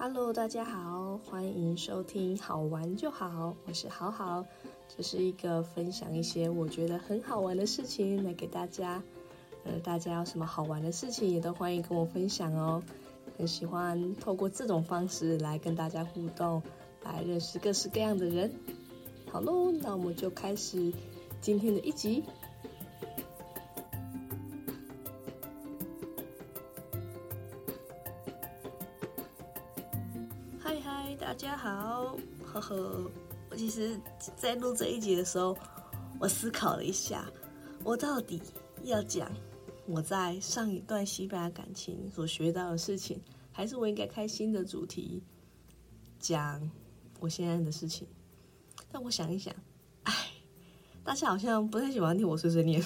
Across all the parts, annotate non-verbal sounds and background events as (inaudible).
Hello，大家好，欢迎收听好玩就好，我是好好，这是一个分享一些我觉得很好玩的事情来给大家。呃，大家有什么好玩的事情也都欢迎跟我分享哦。很喜欢透过这种方式来跟大家互动，来认识各式各样的人。好喽，那我们就开始今天的一集。呃。我其实，在录这一集的时候，我思考了一下，我到底要讲我在上一段西班牙感情所学到的事情，还是我应该开新的主题讲我现在的事情？但我想一想，哎，大家好像不太喜欢听我碎碎念，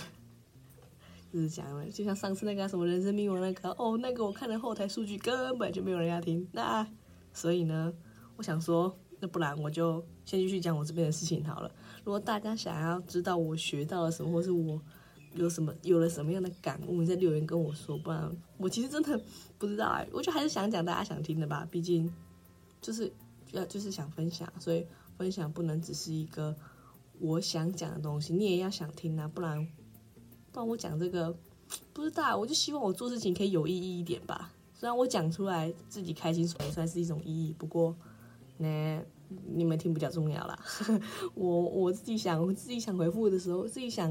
就是讲了，就像上次那个什么人生密码那个，哦，那个我看了后台数据根本就没有人要听，那所以呢，我想说，那不然我就先继续讲我这边的事情好了。如果大家想要知道我学到了什么，或是我有什么有了什么样的感悟，你在留言跟我说，不然我其实真的不知道哎，我就还是想讲大家想听的吧，毕竟就是要就是想分享，所以。分享不能只是一个我想讲的东西，你也要想听啊，不然不然我讲这个不知道，我就希望我做事情可以有意义一点吧。虽然我讲出来自己开心，也算是一种意义。不过呢，你们听比较重要啦。(laughs) 我我自己想，我自己想回复的时候，自己想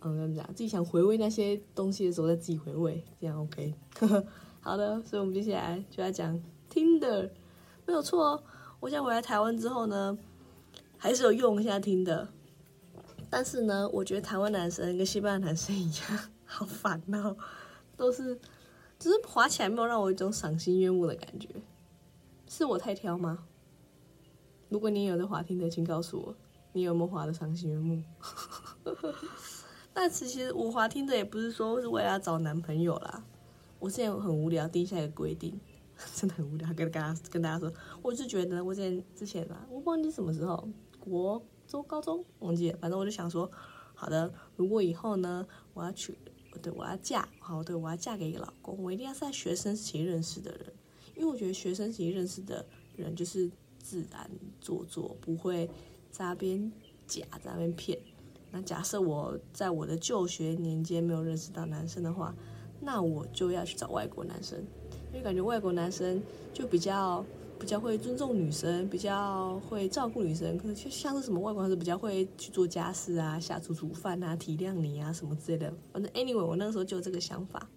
嗯怎么讲，自己想回味那些东西的时候，再自己回味，这样 OK。(laughs) 好的，所以我们接下来就要讲听的，没有错。我想回来台湾之后呢，还是有用一下听的，但是呢，我觉得台湾男生跟西班牙男生一样，(laughs) 好烦恼，都是，只是滑起来没有让我一种赏心悦目的感觉，是我太挑吗？如果你有在滑听的，请告诉我，你有没有滑的赏心悦目？(laughs) 但其实我滑听的也不是说是为了要找男朋友啦，我现在很无聊，定下一个规定。(laughs) 真的很无聊，跟跟大家跟大家说，我是觉得我之前之前啊，我忘记什么时候，国中、高中忘记了，反正我就想说，好的，如果以后呢，我要娶，对，我要嫁，好，对，我要嫁给一个老公，我一定要在学生时期认识的人，因为我觉得学生时期认识的人就是自然做作，不会在那边假，在那边骗。那假设我在我的就学年间没有认识到男生的话，那我就要去找外国男生。因为感觉外国男生就比较比较会尊重女生，比较会照顾女生，可能就像是什么外国男生比较会去做家事啊、下厨煮饭啊、体谅你啊什么之类的。反正 anyway，我那个时候就有这个想法，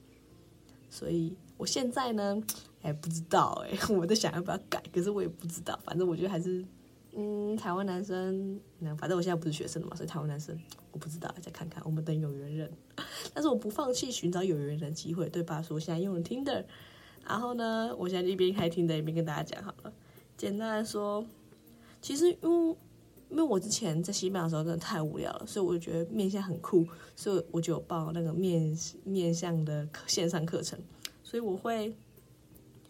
所以我现在呢，哎，不知道哎，(laughs) 我在想要不要改，可是我也不知道。反正我觉得还是，嗯，台湾男生，那反正我现在不是学生了嘛，所以台湾男生我不知道，再看看，我们等有缘人。(laughs) 但是我不放弃寻找有缘人的机会，对吧？所以我现在用了 Tinder。然后呢，我现在一边开 Tinder，一边跟大家讲好了。简单来说，其实因为因为我之前在西班牙的时候真的太无聊了，所以我就觉得面相很酷，所以我就有报那个面面相的线上课程。所以我会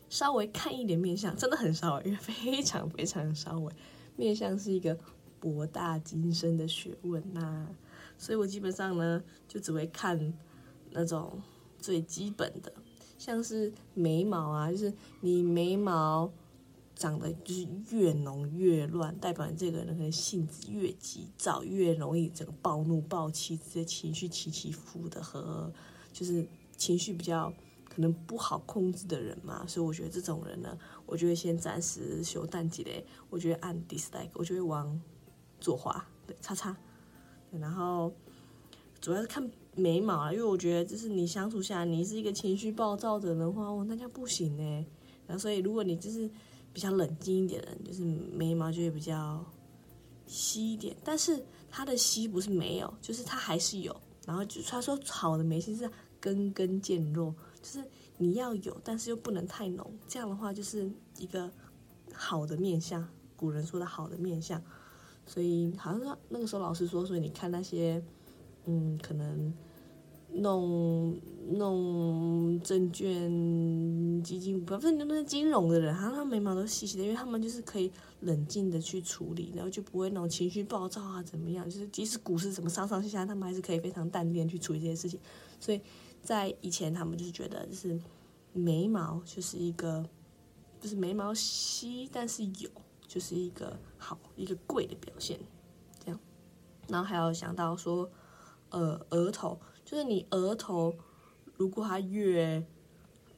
稍微看一点面相，真的很稍微，非常非常稍微。面相是一个博大精深的学问呐，所以我基本上呢，就只会看那种最基本的。像是眉毛啊，就是你眉毛长得就是越浓越乱，代表你这个人可能性子越急躁，越容易这个暴怒暴气，这些情绪起起伏伏的，和就是情绪比较可能不好控制的人嘛。所以我觉得这种人呢，我就会先暂时休淡季嘞，我就会按 dislike，我就会往左滑，对，叉叉，然后主要是看。眉毛啊，因为我觉得就是你相处下来，你是一个情绪暴躁的人的话，哦，那就不行呢。然后所以如果你就是比较冷静一点的人，就是眉毛就会比较稀一点。但是它的稀不是没有，就是它还是有。然后就他说好的眉心是根根渐弱，就是你要有，但是又不能太浓。这样的话就是一个好的面相，古人说的好的面相。所以好像说那个时候老师说，所以你看那些，嗯，可能。弄弄证券基金，股票不是那是金融的人，好像他眉毛都细细的，因为他们就是可以冷静的去处理，然后就不会那种情绪暴躁啊，怎么样？就是即使股市怎么上上下下，他们还是可以非常淡定去处理这些事情。所以在以前，他们就是觉得，就是眉毛就是一个就是眉毛稀，但是有，就是一个好一个贵的表现，这样。然后还有想到说，呃，额头，就是你额头如果它越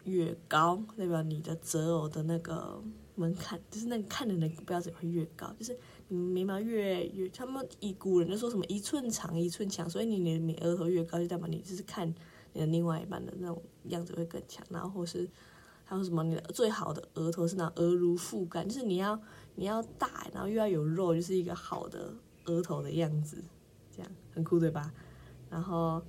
越高，代表你的择偶的那个门槛，就是那个看人的标准会越高，就是你眉毛越越，他们以古人就说什么一寸长一寸强，所以你你你额头越高，就代表你就是看你的另外一半的那种样子会更强，然后或是。还有什么？你的最好的额头是那额如覆盖，就是你要你要大，然后又要有肉，就是一个好的额头的样子，这样很酷对吧？然后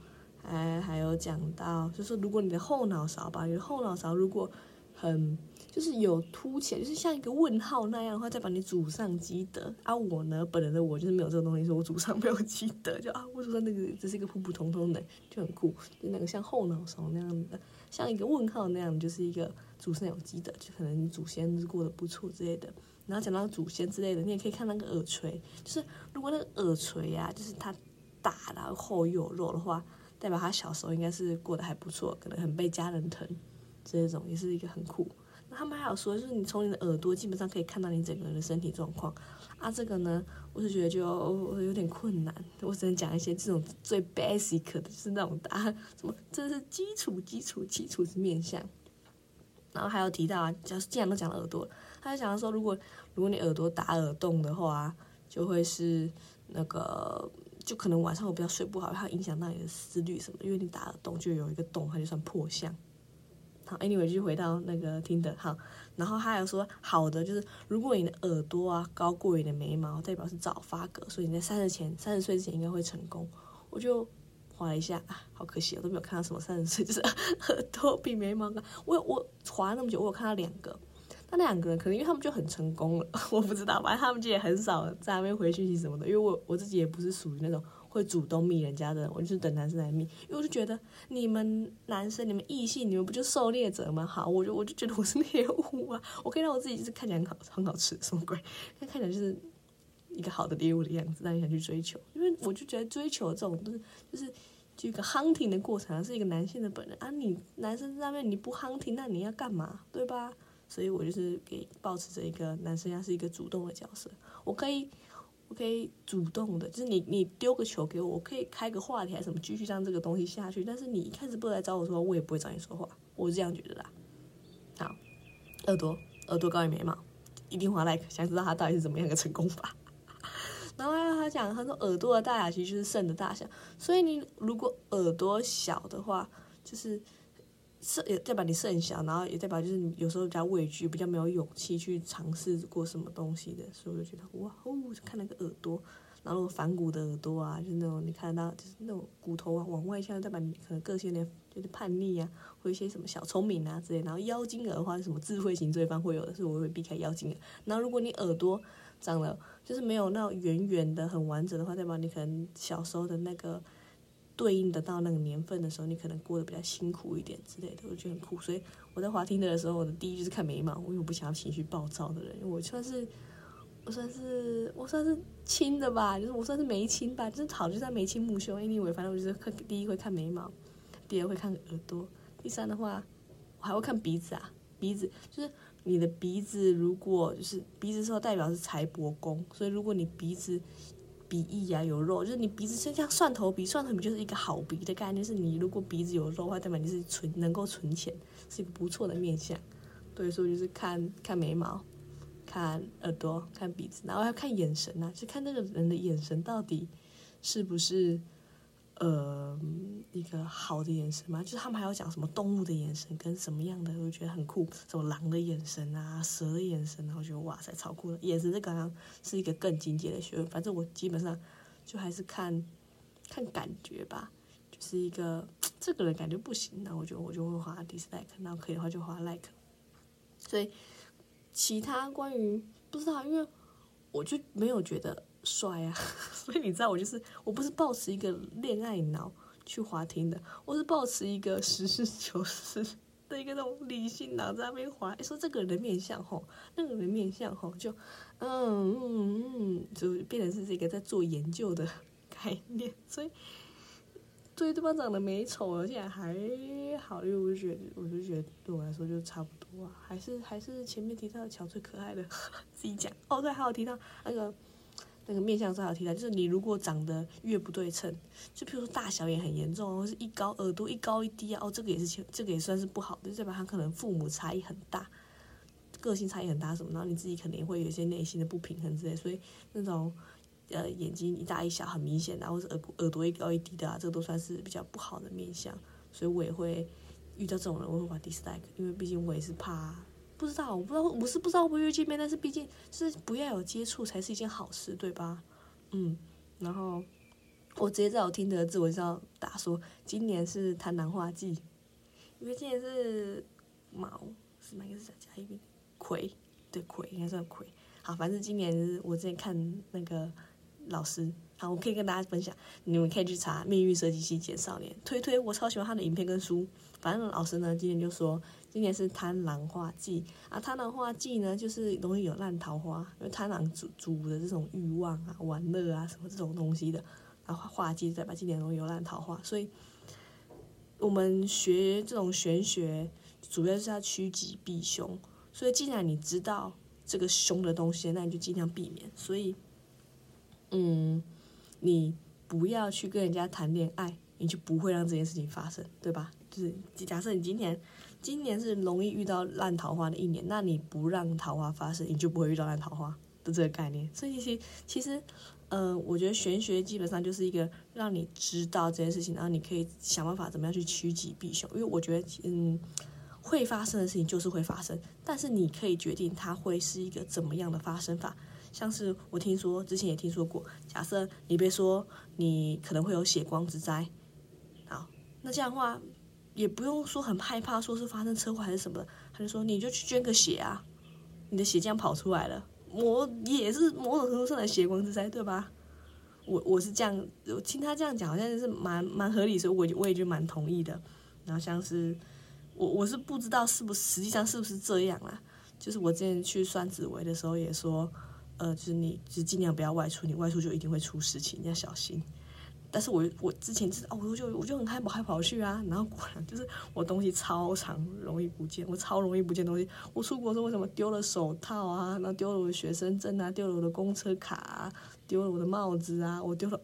还还有讲到，就是如果你的后脑勺吧，你的后脑勺如果很就是有凸起来，就是像一个问号那样的话，再把你祖上积德。啊，我呢，本人的我就是没有这个东西，说我祖上 (laughs) 没有积德，就啊，我祖上那个只是一个普普通通的，就很酷，就那个像后脑勺那样的。像一个问号那样，就是一个祖上有积德，就可能祖先过得不错之类的。然后讲到祖先之类的，你也可以看那个耳垂，就是如果那个耳垂呀，就是它大然后厚又有肉的话，代表他小时候应该是过得还不错，可能很被家人疼，这种也是一个很酷。他们还有说，就是你从你的耳朵基本上可以看到你整个人的身体状况。啊，这个呢，我是觉得就有点困难，我只能讲一些这种最 basic 的，就是那种答案，什么这是基础、基础、基础是面相。然后还有提到啊，就是既然都讲了耳朵，他就讲说，如果如果你耳朵打耳洞的话，就会是那个，就可能晚上我比较睡不好，它影响到你的思虑什么，因为你打耳洞就有一个洞，它就算破相。好，anyway 就回到那个听的，好，然后还有说好的就是，如果你的耳朵啊高过你的眉毛，代表是早发格，所以你在三十前三十岁之前应该会成功。我就划了一下啊，好可惜，我都没有看到什么三十岁 (laughs) 就是耳朵比眉毛高。我我划那么久，我有看到两个，那两个人可能因为他们就很成功了，(laughs) 我不知道，反正他们就也很少在那边回讯息什么的，因为我我自己也不是属于那种。会主动密人家的，我就是等男生来密，因为我就觉得你们男生、你们异性，你们不就狩猎者吗？好，我就我就觉得我是猎物啊，我可以让我自己就是看起来很好、很好吃，什么鬼？看看起来就是一个好的猎物的样子，让你想去追求。因为我就觉得追求这种都是就是就一个 hunting 的过程，是一个男性的本能啊。你男生在那边你不 hunting，那你要干嘛？对吧？所以我就是给保持着一个男生要是一个主动的角色，我可以。我可以主动的，就是你你丢个球给我，我可以开个话题还是什么，继续让这个东西下去。但是你一开始不来找我说，我也不会找你说话，我是这样觉得啦。好，耳朵耳朵高于眉毛，一定划 like，想知道他到底是怎么样的成功法。(laughs) 然后他讲，他说耳朵的大小其实就是肾的大小，所以你如果耳朵小的话，就是。是也代表你是很小，然后也代表就是你有时候比较畏惧，比较没有勇气去尝试过什么东西的，所以我就觉得哇哦，看那个耳朵，然后反骨的耳朵啊，就是那种你看到就是那种骨头啊往外向，代表你可能个性有点有点叛逆啊，或一些什么小聪明啊之类。然后妖精耳的话是什么智慧型罪犯会有的，所以我会避开妖精耳。然后如果你耳朵长了就是没有那种圆圆的很完整的话，代表你可能小时候的那个。对应得到那个年份的时候，你可能过得比较辛苦一点之类的，我觉得很酷。所以我在滑听的时候，我的第一就是看眉毛，因为我不想要情绪暴躁的人。我算是我算是我算是亲的吧，就是我算是眉亲吧，就是好就在眉清目秀。Anyway，反正我就是看第一会看眉毛，第二会看耳朵，第三的话我还会看鼻子啊，鼻子就是你的鼻子如果就是鼻子说代表是财帛宫，所以如果你鼻子。鼻翼啊有肉，就是你鼻子就像蒜头鼻，蒜头鼻就是一个好鼻的概念。是你如果鼻子有肉的话，代表你是存能够存钱，是一个不错的面相。对，所以说就是看看眉毛，看耳朵，看鼻子，然后还要看眼神呐，就看那个人的眼神到底是不是。呃，一个好的眼神嘛，就是他们还要讲什么动物的眼神跟什么样的，我觉得很酷，什么狼的眼神啊，蛇的眼神，然后觉得哇塞，超酷的。眼神这刚刚是一个更境界的学问，反正我基本上就还是看看感觉吧，就是一个这个人感觉不行，那我就我就会划 dislike，然后可以的话就画 like。所以其他关于不知道，因为我就没有觉得。帅啊！(laughs) 所以你知道我就是我不是抱持一个恋爱脑去滑听的，我是抱持一个实事求是的一个那种理性脑在那边滑。说这个人面相吼，那个人面相吼，就嗯嗯嗯，就变成是这个在做研究的概念。所以对对方长得美丑，而且还好，因为我觉得，我就觉得对我来说就差不多啊，还是还是前面提到的乔最可爱的，(laughs) 自己讲哦，对，还有提到那个那个面相上有提到，就是你如果长得越不对称，就比如说大小眼很严重，或是一高耳朵一高一低啊，哦，这个也是这个也算是不好的，就代表他可能父母差异很大，个性差异很大什么，然后你自己可能也会有一些内心的不平衡之类，所以那种。呃，眼睛一大一小很明显的，或者耳耳朵一高一低的啊，这个都算是比较不好的面相，所以我也会遇到这种人，我会把 dislike，因为毕竟我也是怕，不知道，我不知道，我是不知道会不会见面，但是毕竟是不要有接触才是一件好事，对吧？嗯，然后我直接在我听的自我介绍打说，今年是贪婪化季，因为今年是卯，是哪个是加一边？癸，对，癸应该算癸。好，反正今年我之前看那个。老师，好，我可以跟大家分享，你们可以去查《命运设计系简少年》，推推，我超喜欢他的影片跟书。反正老师呢，今年就说，今年是贪狼化忌啊，贪狼化忌呢，就是容易有烂桃花，因为贪狼主主的这种欲望啊、玩乐啊什么这种东西的，然后化忌代表今年容易有烂桃花，所以我们学这种玄学，主要是要趋吉避凶。所以既然你知道这个凶的东西，那你就尽量避免。所以。嗯，你不要去跟人家谈恋爱，你就不会让这件事情发生，对吧？就是假设你今天，今年是容易遇到烂桃花的一年，那你不让桃花发生，你就不会遇到烂桃花的这个概念。所以其实，其实，嗯，我觉得玄学基本上就是一个让你知道这件事情，然后你可以想办法怎么样去趋吉避凶。因为我觉得，嗯，会发生的事情就是会发生，但是你可以决定它会是一个怎么样的发生法。像是我听说，之前也听说过，假设你别说你可能会有血光之灾，好，那这样的话也不用说很害怕，说是发生车祸还是什么，他就说你就去捐个血啊，你的血这样跑出来了，我也是某种程度上的血光之灾，对吧？我我是这样，我听他这样讲，好像是蛮蛮合理，所以我我也就蛮同意的。然后像是我我是不知道是不是实际上是不是这样啊？就是我之前去算紫薇的时候也说。呃，就是你，就尽量不要外出，你外出就一定会出事情，你要小心。但是我我之前是哦，我就我就很害跑，害跑去啊，然后果然就是我东西超长，容易不见，我超容易不见东西。我出国的时候为什么丢了手套啊？然后丢了我的学生证啊，丢了我的公车卡，丢了我的帽子啊，我丢了，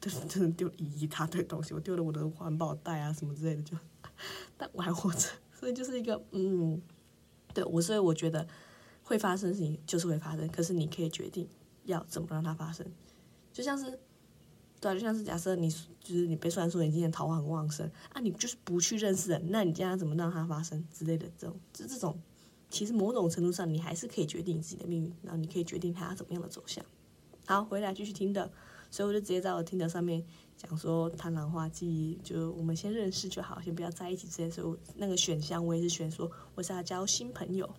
真的真的丢了一大堆东西，我丢了我的环保袋啊什么之类的，就，但我还活着，所以就是一个嗯，对我，所以我觉得。会发生事情就是会发生，可是你可以决定要怎么让它发生。就像是，对，就像是假设你就是你被算说你今天桃花很旺盛啊，你就是不去认识人，那你将要怎么让它发生之类的这种，就这种，其实某种程度上你还是可以决定你自己的命运，然后你可以决定它怎么样的走向。好，回来继续听的，所以我就直接在我听的上面讲说贪婪化忌，就我们先认识就好，先不要在一起之类。所以那个选项我也是选说我是要交新朋友。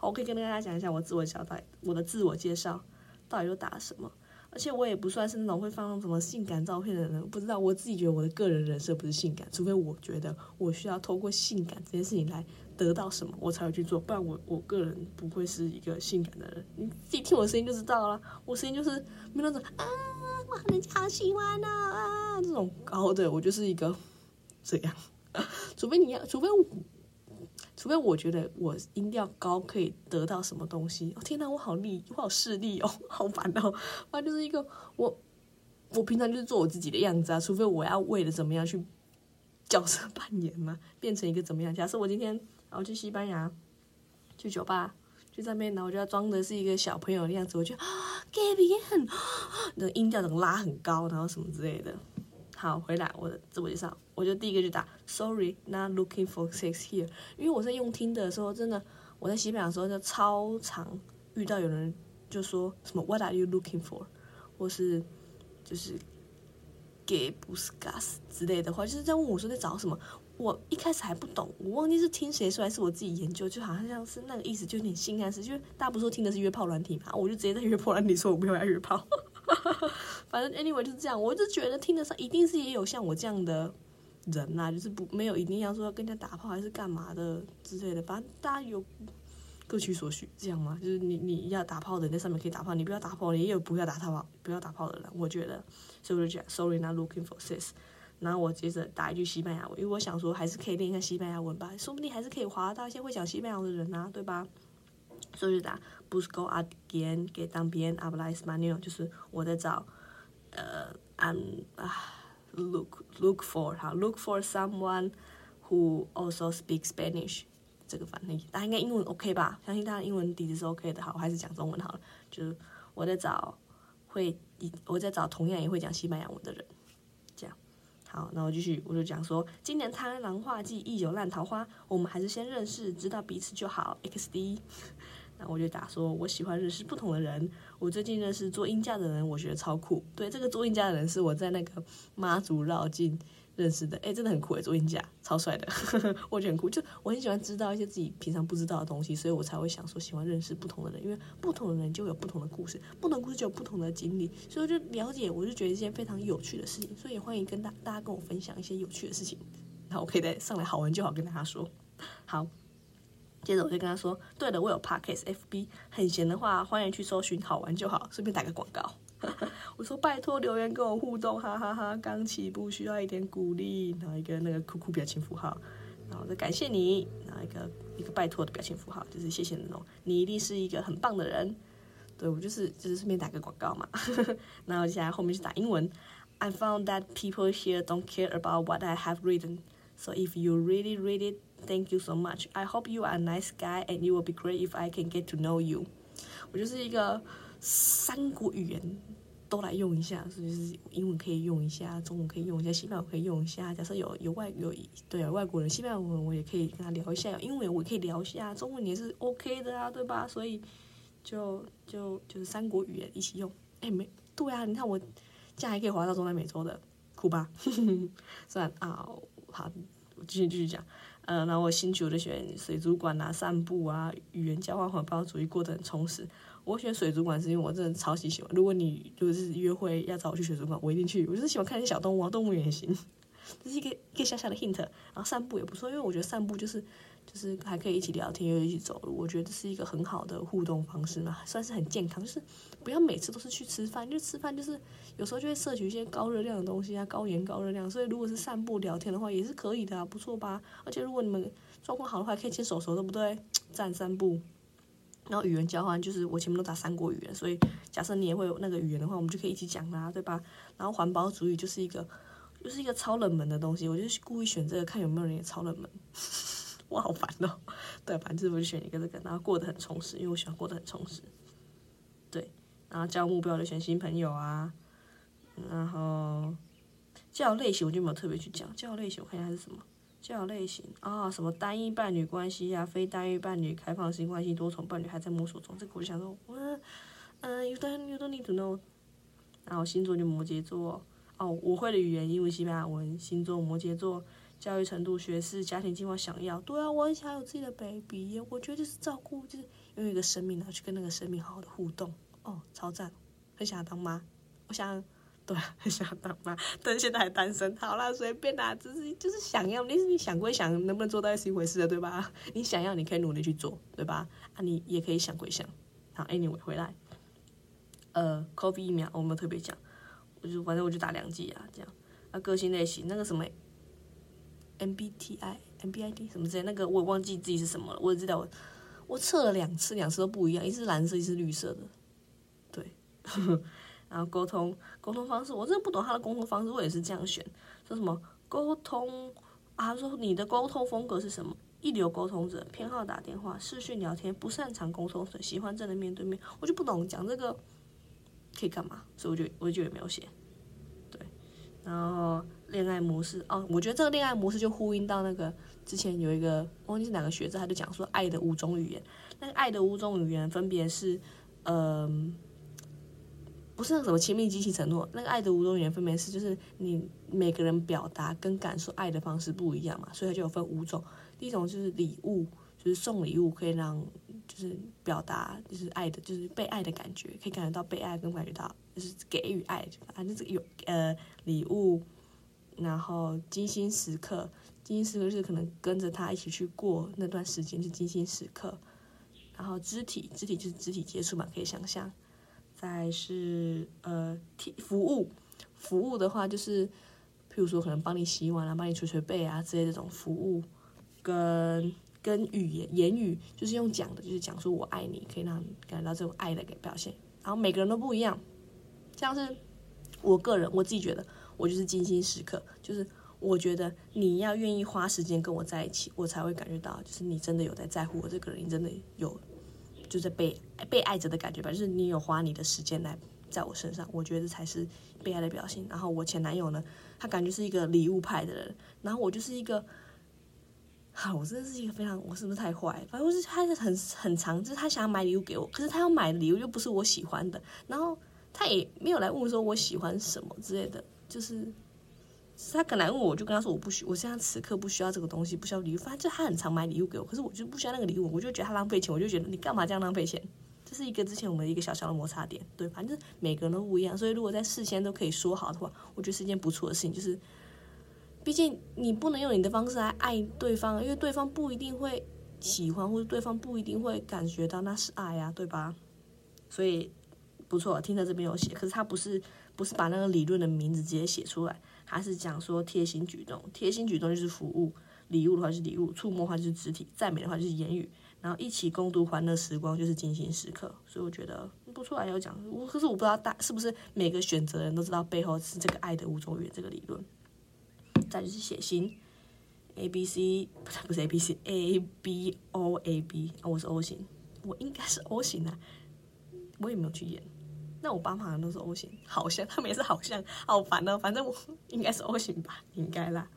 我可以跟大家讲一下我自我交代，我的自我介绍到底都打什么？而且我也不算是那种会放什么性感照片的人，不知道我自己觉得我的个人人设不是性感，除非我觉得我需要透过性感这件事情来得到什么，我才会去做，不然我我个人不会是一个性感的人。你自己听我声音就知道了，我声音就是没那种啊，哇人家好喜欢啊这种高的，我就是一个这样，(laughs) 除非你要，除非我。除非我觉得我音调高可以得到什么东西，哦天哪，我好力，我好势利哦，(laughs) 好烦哦，反正就是一个我，我平常就是做我自己的样子啊。除非我要为了怎么样去角色扮演嘛，(laughs) 变成一个怎么样？假设我今天然后去西班牙，去酒吧，去那边，然后我就要装的是一个小朋友的样子，我就啊，Gaby，那音调能拉很高，然后什么之类的。好，回来我的自我介绍，我就第一个就打，Sorry，not looking for sex here。因为我在用听的时候，真的我在西班牙的时候就超常遇到有人就说什么 What are you looking for？或是就是 Gay buscas 之类的话，就是在问我说在找什么。我一开始还不懂，我忘记是听谁说还是我自己研究，就好像像是那个意思，就有点性暗示，就大家不说听的是约炮软体嘛，我就直接在约炮软体说我不要约炮。(laughs) 反正 anyway 就是这样，我就觉得听得上一定是也有像我这样的人呐，就是不没有一定要说要跟人家打炮还是干嘛的之类的，反正大家有各取所需，这样嘛，就是你你要打炮的在上面可以打炮，你不要打炮，你也有不要打他炮不要打炮的人，我觉得，所以我就讲 sorry not looking for sex。然后我接着打一句西班牙文，因为我想说还是可以练一下西班牙文吧，说不定还是可以滑到一些会讲西班牙文的人啊，对吧？所以就打 busco alguien que también habla español，就是我在找呃，I'm 啊 look look for 哈 look for someone who also speaks Spanish。这个翻译，大家应该英文 OK 吧？相信大家英文底子是 OK 的。好，我还是讲中文好了。就是我在找会，我在找同样也会讲西班牙文的人。这样，好，那我继续，我就讲说，今年贪狼化忌，一有烂桃花，我们还是先认识，知道彼此就好。XD，那我就打说，我喜欢认识不同的人。我最近认识做音架的人，我觉得超酷。对，这个做音架的人是我在那个妈祖绕境。认识的，哎，真的很酷哎，做音架超帅的，(laughs) 我觉得很酷。就我很喜欢知道一些自己平常不知道的东西，所以我才会想说喜欢认识不同的人，因为不同的人就有不同的故事，不同故事就有不同的经历，所以我就了解，我就觉得一件非常有趣的事情，所以也欢迎跟大大家跟我分享一些有趣的事情，然后我可以再上来好玩就好跟大家说。好，接着我就跟他说，对了，我有 Podcast FB，很闲的话欢迎去搜寻好玩就好，顺便打个广告。(laughs) 我说拜托留言跟我互动，哈哈哈！刚起步需要一点鼓励，然后一个那个酷酷表情符号，然后再感谢你，然后一个一个拜托的表情符号，就是谢谢那种，你一定是一个很棒的人。对我就是就是顺便打个广告嘛。(laughs) 然后接下来后面是打英文。I found that people here don't care about what I have written, so if you really read it, thank you so much. I hope you are a nice guy, and it will be great if I can get to know you. 我就是一个。三国语言都来用一下，是不是？英文可以用一下，中文可以用一下，西班牙可以用一下。假设有有外有对啊外国人，西班牙文我也可以跟他聊一下，英文我也可以聊一下，中文也是 OK 的啊，对吧？所以就就就是三国语言一起用。哎，没对啊，你看我这样还可以滑到中南美洲的，酷吧？(laughs) 算啊，好，我继续继续讲。嗯，然后我新我就选水族馆啊，散步啊，语言交换，环保主义过得很充实。我选水族馆是因为我真的超级喜欢。如果你就是约会要找我去水族馆，我一定去。我就是喜欢看一些小动物啊，动物园也行。这是一个一个小小的 hint。然后散步也不错，因为我觉得散步就是就是还可以一起聊天，又一起走路。我觉得这是一个很好的互动方式嘛，算是很健康。就是不要每次都是去吃饭，就吃饭就是有时候就会摄取一些高热量的东西啊，高盐高热量。所以如果是散步聊天的话，也是可以的啊，不错吧？而且如果你们状况好的话，可以牵手手，对不对？站散步。然后语言交换就是我前面都打三国语言，所以假设你也会有那个语言的话，我们就可以一起讲啦，对吧？然后环保主义就是一个，就是一个超冷门的东西，我就故意选这个，看有没有人也超冷门。我好烦哦。对，反正我就选一个这个，然后过得很充实，因为我喜欢过得很充实。对，然后交目标就选新朋友啊，然后交友类型我就没有特别去讲，交友类型我看一下是什么。交友类型啊，什么单一伴侣关系呀，非单一伴侣、开放性关系、多重伴侣还在摸索中。这个我就想说，我嗯，you don't need to know。然后星座就摩羯座，哦，我会的语言英文、西班牙文。星座摩羯座，教育程度、学识、家庭计划想要。对啊，我很想有自己的 baby，我觉得就是照顾，就是拥有一个生命，然后去跟那个生命好好的互动。哦，超赞，很想要当妈，我想。对，(laughs) 很想当妈，但现在还单身。好啦，随便啦，只是就是想要。你你想归想，能不能做到是一回事的，对吧？你想要，你可以努力去做，对吧？啊，你也可以想归想。好，anyway，回来。呃，COVID 疫苗我没有特别讲，我就反正我就打两剂啊，这样。啊，个性类型那个什么，MBTI、MBID 什么之类，那个我也忘记自己是什么了。我只知道我我测了两次，两次都不一样，一次蓝色，一次绿色的。对。(laughs) 然后沟通沟通方式，我真的不懂他的沟通方式，我也是这样选。说什么沟通啊？说你的沟通风格是什么？一流沟通者，偏好打电话、视讯聊天，不擅长沟通，喜欢真的面对面。我就不懂讲这个可以干嘛，所以我就我就也没有写。对，然后恋爱模式哦，我觉得这个恋爱模式就呼应到那个之前有一个忘记是哪个学者，他就讲说爱的五种语言。那个爱的五种语言分别是，嗯。不是那什么亲密、激情、承诺，那个爱的五种语言分别是，就是你每个人表达跟感受爱的方式不一样嘛，所以它就有分五种。第一种就是礼物，就是送礼物可以让就是表达就是爱的，就是被爱的感觉，可以感觉到被爱，跟感觉到就是给予爱，反正这个有呃礼物，然后精心时刻，精心时刻就是可能跟着他一起去过那段时间，是精心时刻。然后肢体，肢体就是肢体接触嘛，可以想象。再是呃，服服务，服务的话就是譬如说可能帮你洗碗啊，帮你捶捶背啊之类这种服务，跟跟语言言语就是用讲的，就是讲说我爱你，可以让你感觉到这种爱的给表现。然后每个人都不一样，像是我个人我自己觉得，我就是精心时刻，就是我觉得你要愿意花时间跟我在一起，我才会感觉到，就是你真的有在在乎我这个人，你真的有就是被被爱着的感觉吧，就是你有花你的时间来在我身上，我觉得才是被爱的表现。然后我前男友呢，他感觉是一个礼物派的人，然后我就是一个。好，我真的是一个非常，我是不是太坏？反正我是他是很很长，就是他想要买礼物给我，可是他要买的礼物又不是我喜欢的，然后他也没有来问说我喜欢什么之类的，就是他可能来问我，我就跟他说我不需，我现在此刻不需要这个东西，不需要礼物。反正就他很常买礼物给我，可是我就不需要那个礼物，我就觉得他浪费钱，我就觉得你干嘛这样浪费钱？这是一个之前我们的一个小小的摩擦点，对，反正每个人都不一样，所以如果在事先都可以说好的话，我觉得是一件不错的事情，就是。毕竟你不能用你的方式来爱对方，因为对方不一定会喜欢，或者对方不一定会感觉到那是爱呀，对吧？所以不错，听着这边有写，可是他不是不是把那个理论的名字直接写出来，他是讲说贴心举动，贴心举动就是服务，礼物的话是礼物，触摸的话就是肢体，赞美的话就是言语，然后一起共度欢乐时光就是精心时刻。所以我觉得不错，要讲，我可是我不知道大是不是每个选择人都知道背后是这个爱的五种语言这个理论。再就是写信，A B C 不是不是 A B C A B O A B 啊，我是 O 型，我应该是 O 型啊，我也没有去演，那我爸妈都是 O 型，好像他们也是好像，好烦哦，反正我应该是 O 型吧，应该啦。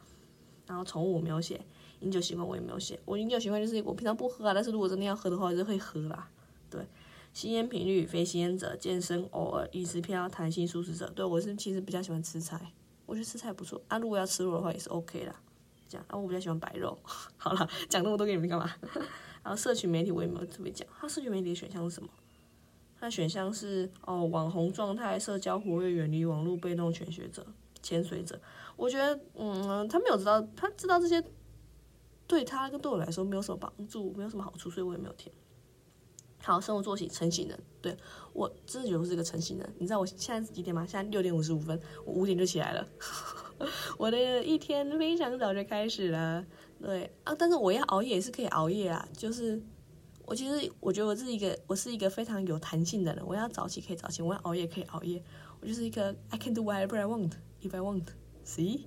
然后宠物我没有写，饮酒习惯我也没有写，我饮酒习惯就是我平常不喝啊，但是如果真的要喝的话，我就会喝啦。对，吸烟频率，非吸烟者，健身偶尔，饮食偏好弹性素食者，对我是其实比较喜欢吃菜。我觉得吃菜不错啊，如果要吃肉的话也是 OK 啦。这样啊，我比较喜欢白肉。(laughs) 好了，讲那么多给你们干嘛？(laughs) 然后社群媒体我也没有特别讲，它社群媒体的选项是什么？那选项是哦，网红状态、社交活跃、远离网络、被动潜学者、潜水者。我觉得，嗯，他没有知道，他知道这些对他跟对我来说没有什么帮助，没有什么好处，所以我也没有填。好，生活作息成型人，对我真的觉得我是一个成型人。你知道我现在是几点吗？现在六点五十五分，我五点就起来了。(laughs) 我的一天非常早就开始了，对啊，但是我要熬夜也是可以熬夜啊。就是我其实我觉得我是一个我是一个非常有弹性的人，我要早起可以早起，我要熬夜可以熬夜。我就是一个 I can do whatever I want if I want，see。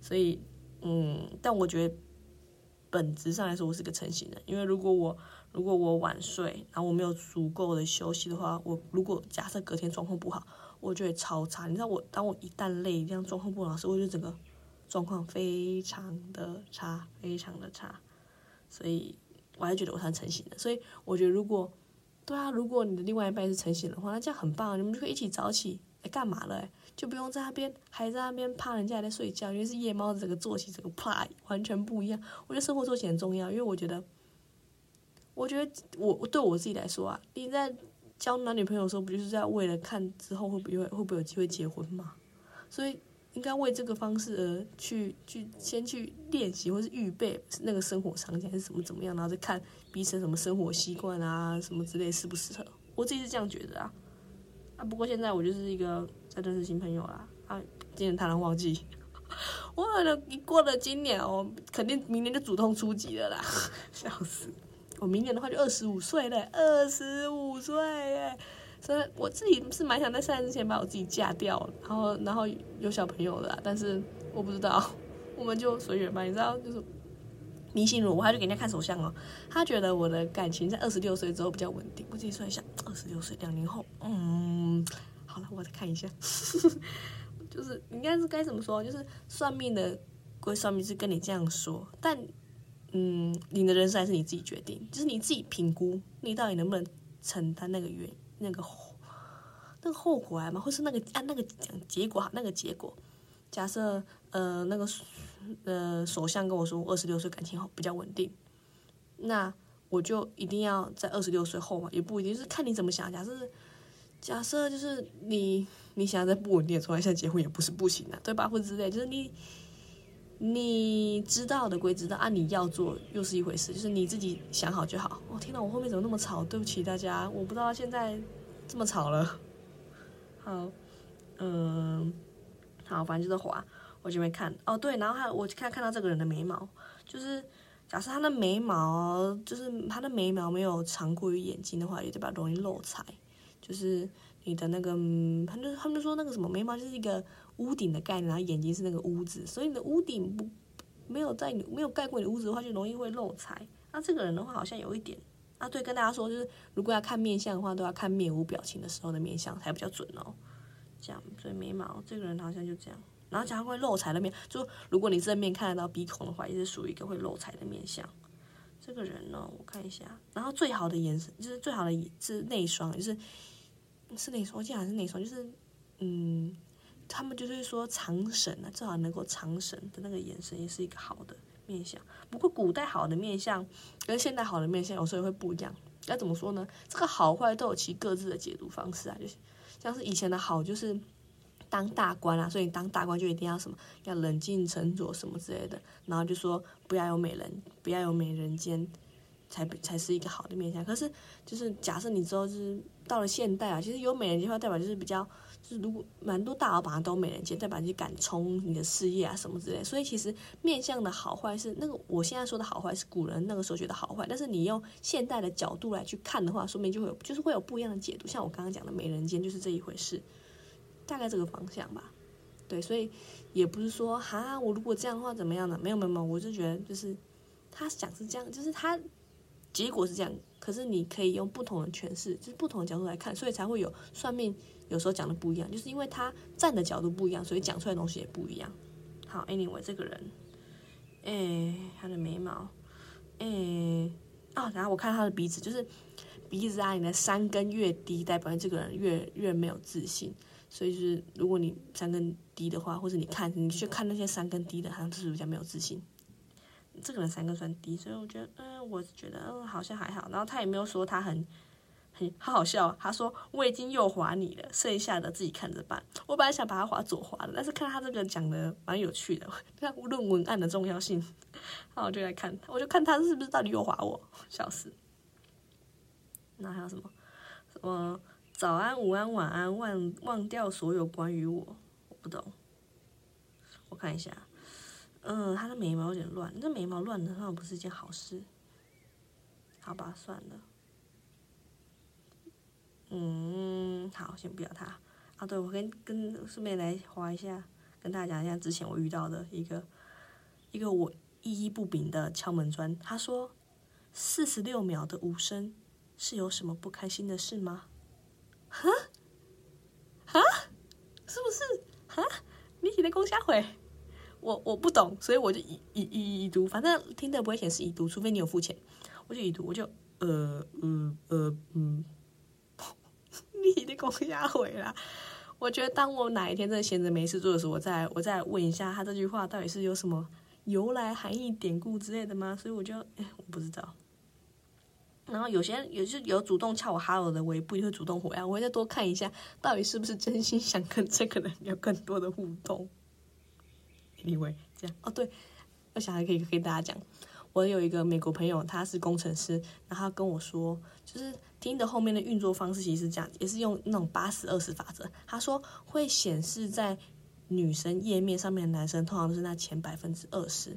所以嗯，但我觉得本质上来说，我是个成型人，因为如果我如果我晚睡，然后我没有足够的休息的话，我如果假设隔天状况不好，我就会超差。你知道我，当我一旦累，这样状况不好时，我就整个状况非常的差，非常的差。所以我还觉得我算成型的。所以我觉得如果，对啊，如果你的另外一半是成型的话，那这样很棒，你们就可以一起早起来干嘛了？就不用在那边还在那边怕人家还在睡觉，因为是夜猫子，这个作息这个啪完全不一样。我觉得生活作息很重要，因为我觉得。我觉得我对我自己来说啊，你在交男女朋友的时候，不就是在为了看之后会不会会不会有机会结婚嘛？所以应该为这个方式而去去先去练习，或是预备那个生活场景是什么怎么样，然后再看彼此什么生活习惯啊什么之类适不适合。我自己是这样觉得啊啊！不过现在我就是一个在认识新朋友啦啊，今年谈了忘记，我一过了今年哦，肯定明年就主动出击了啦，(laughs) 笑死！我明年的话就二十五岁了，二十五岁耶！所以我自己是蛮想在三十之前把我自己嫁掉，然后然后有小朋友的，但是我不知道，(laughs) 我们就随缘吧。你知道，就是迷信如我还去给人家看手相哦，他觉得我的感情在二十六岁之后比较稳定。我自己算一下，二十六岁两年后，嗯，好了，我再看一下，(laughs) 就是应该是该怎么说？就是算命的归算命是跟你这样说，但。嗯，你的人生还是你自己决定，就是你自己评估，你到底能不能承担那个原那个后那个后果啊嘛，或是那个按那个讲结果哈，那个结果，假设呃那个呃首相跟我说我二十六岁感情好比较稳定，那我就一定要在二十六岁后嘛，也不一定，就是看你怎么想。假设假设就是你你想要在不稳定的状态下结婚也不是不行的，对吧？或者之类，就是你。你知道的归知道，啊，你要做又是一回事，就是你自己想好就好。我天哪，我后面怎么那么吵？对不起大家，我不知道现在这么吵了。(laughs) 好，嗯，好，反正就是滑我就没看哦，对，然后还我看看到这个人的眉毛，就是假设他的眉毛就是他的眉毛没有长过于眼睛的话，也代表容易漏财。就是你的那个，他们他们说那个什么眉毛就是一个屋顶的概念，然后眼睛是那个屋子，所以你的屋顶不没有在你没有盖过你的屋子的话，就容易会漏财。那这个人的话好像有一点啊，对，跟大家说就是如果要看面相的话，都要看面无表情的时候的面相才比较准哦。这样，所以眉毛这个人好像就这样。然后讲会漏财的面，就如果你正面看得到鼻孔的话，也是属于一个会漏财的面相。这个人呢，我看一下，然后最好的颜色就是最好的是内双，就是是哪双，我记得还是哪双，就是嗯，他们就是说长神啊，最好能够长神的那个眼神也是一个好的面相。不过古代好的面相跟现代好的面相有时候会不一样，要怎么说呢？这个好坏都有其各自的解读方式啊，就是像是以前的好就是。当大官啊，所以你当大官就一定要什么，要冷静沉着什么之类的，然后就说不要有美人，不要有美人尖，才才是一个好的面相。可是就是假设你之后就是到了现代啊，其实有美人尖的话，代表就是比较就是如果蛮多大老板都美人尖，代表你敢冲你的事业啊什么之类。所以其实面相的好坏是那个我现在说的好坏是古人那个时候觉得好坏，但是你用现代的角度来去看的话，说明就会有就是会有不一样的解读。像我刚刚讲的美人尖就是这一回事。大概这个方向吧，对，所以也不是说哈，我如果这样的话怎么样呢？没有没有没有，我就觉得就是他想是这样，就是他结果是这样，可是你可以用不同的诠释，就是不同的角度来看，所以才会有算命有时候讲的不一样，就是因为他站的角度不一样，所以讲出来的东西也不一样。好，anyway，这个人，哎，他的眉毛，哎，啊，然后我看他的鼻子，就是鼻子啊，你的山根越低，代表你这个人越越没有自信。所以就是，如果你三根低的话，或者你看你去看那些三根低的，好像是比较没有自信。这个人三根算低，所以我觉得，嗯，我觉得，嗯，好像还好。然后他也没有说他很很好好笑，他说我已经右滑你了，剩下的自己看着办。我本来想把他滑左滑的，但是看他这个讲的蛮有趣的，(laughs) 看论文案的重要性，(laughs) 那我就来看，我就看他是不是到底右滑我，(laughs) 笑死。那还有什么？什么？早安，午安，晚安，忘忘掉所有关于我，我不懂。我看一下，嗯，他的眉毛有点乱，这眉毛乱的话不是一件好事。好吧，算了。嗯，好，先不要他。啊，对，我跟跟顺便来划一下，跟大家讲一下之前我遇到的一个一个我意义不明的敲门砖。他说，四十六秒的无声是有什么不开心的事吗？哈，哈，是不是？哈，你写的公虾回，我我不懂，所以我就已已已已读，反正听的不会显示已读，除非你有付钱，我就已读，我就呃呃呃嗯，(laughs) 你写的公虾回啦。我觉得当我哪一天真的闲着没事做的时候，我再我再问一下他这句话到底是有什么由来、含义、典故之类的吗？所以我就，我不知道。然后有些人有是有主动敲我哈喽的，我也不一定会主动回啊，我会再多看一下，到底是不是真心想跟这个人有更多的互动。Anyway，这样哦对，我想还可以跟大家讲，我有一个美国朋友，他是工程师，然后跟我说，就是听的后面的运作方式其实是这样，也是用那种八十二十法则。他说会显示在女生页面上面的男生，通常都是那前百分之二十。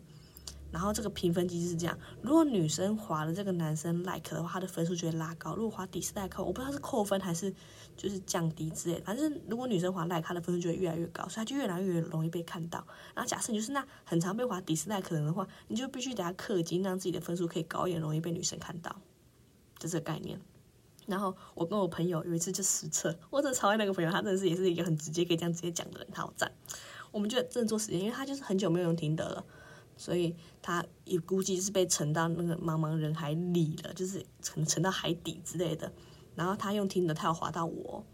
然后这个评分机制是这样：如果女生划了这个男生 like 的话，他的分数就会拉高；如果划 dislike，我不知道是扣分还是就是降低之类。反正如果女生划 like，他的分数就会越来越高，所以她就越来越容易被看到。然后假设你就是那很常被划底丝赖可能的话，你就必须得要氪金，让自己的分数可以高一点，容易被女生看到，就这个概念。然后我跟我朋友有一次就实测，我真的超爱那个朋友，他真的是也是一个很直接可以这样直接讲的人，他好赞。我们就真的做实验，因为他就是很久没有用听得了。所以他也估计是被沉到那个茫茫人海里了，就是可能沉到海底之类的。然后他用听的，他要划到我，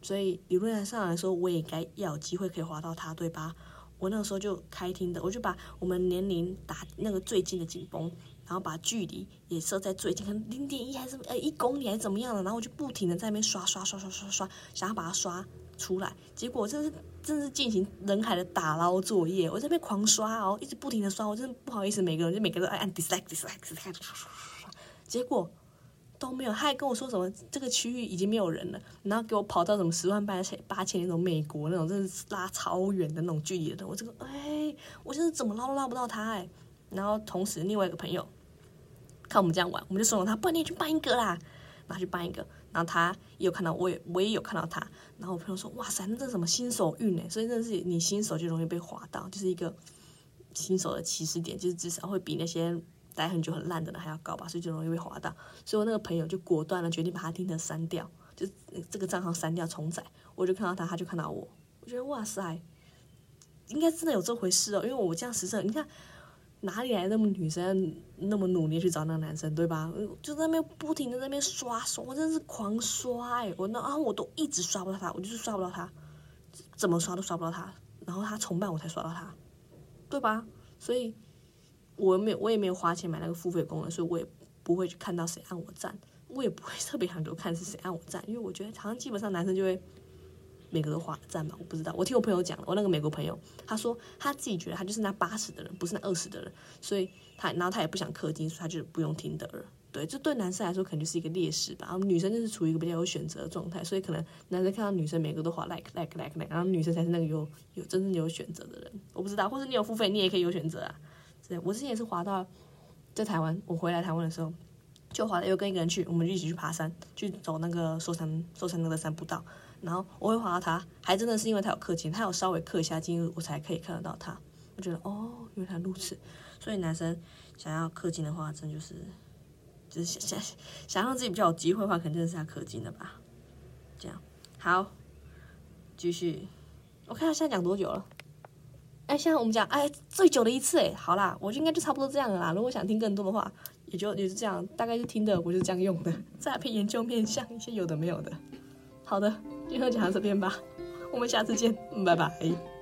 所以理论上来说，我也该要有机会可以划到他，对吧？我那个时候就开听的，我就把我们年龄打那个最近的紧绷，然后把距离也设在最近，可能零点一还是呃一公里还是怎么样的，然后我就不停的在那边刷刷刷刷刷刷，想要把它刷出来。结果真是。真是进行人海的打捞作业，我这边狂刷哦，一直不停的刷，我真的不好意思，每个人就每个人都按按 dislike dislike dislike，刷刷刷刷，结果都没有，他还跟我说什么这个区域已经没有人了，然后给我跑到什么十万八千八千那种美国那种，真是拉超远的那种距离的，我这个哎，我现在怎么捞都捞不到他哎。然后同时另外一个朋友看我们这样玩，我们就怂恿他，不然你去办一个啦，然后去办一个。然后他也有看到，我也我也有看到他。然后我朋友说，哇塞，那这什么新手运呢？所以真的是你新手就容易被划到，就是一个新手的起始点，就是至少会比那些。待很久很烂的人还要高吧，所以就容易被划到。所以我那个朋友就果断的决定把他听的删掉，就这个账号删掉重载。我就看到他，他就看到我，我觉得哇塞，应该真的有这回事哦。因为我这样实测，你看哪里来那么女生那么努力去找那个男生，对吧？就在那边不停的在那边刷刷，我真的是狂刷哎！我那啊我都一直刷不到他，我就是刷不到他，怎么刷都刷不到他。然后他重办我才刷到他，对吧？所以。我没有，我也没有花钱买那个付费功能，所以我也不会去看到谁按我赞，我也不会特别想多看是谁按我赞，因为我觉得好像基本上男生就会每个都划赞吧，我不知道。我听我朋友讲，我那个美国朋友他说他自己觉得他就是那八十的人，不是那二十的人，所以他然后他也不想氪金，所以他就不用听的了。对，这对男生来说可能就是一个劣势吧。然后女生就是处于一个比较有选择的状态，所以可能男生看到女生每个都划 like like like like，然后女生才是那个有有真正有选择的人。我不知道，或者你有付费，你也可以有选择啊。对，我之前也是滑到在台湾，我回来台湾的时候就滑了，又跟一个人去，我们就一起去爬山，去走那个寿山寿山那个山步道。然后我会滑到他，还真的是因为他有氪金，他有稍微氪一下金，我才可以看得到他。我觉得哦，原来如此。所以男生想要氪金的话，真就是就是想想想让自己比较有机会的话，肯定是要氪金的吧。这样好，继续。我看他现在讲多久了？哎，现在我们讲哎最久的一次哎，好啦，我就应该就差不多这样了啦。如果想听更多的话，也就也是这样，大概是听的，我就是这样用的。诈骗研究面向一些有的没有的。好的，今天就讲到这边吧，我们下次见，拜拜。(laughs)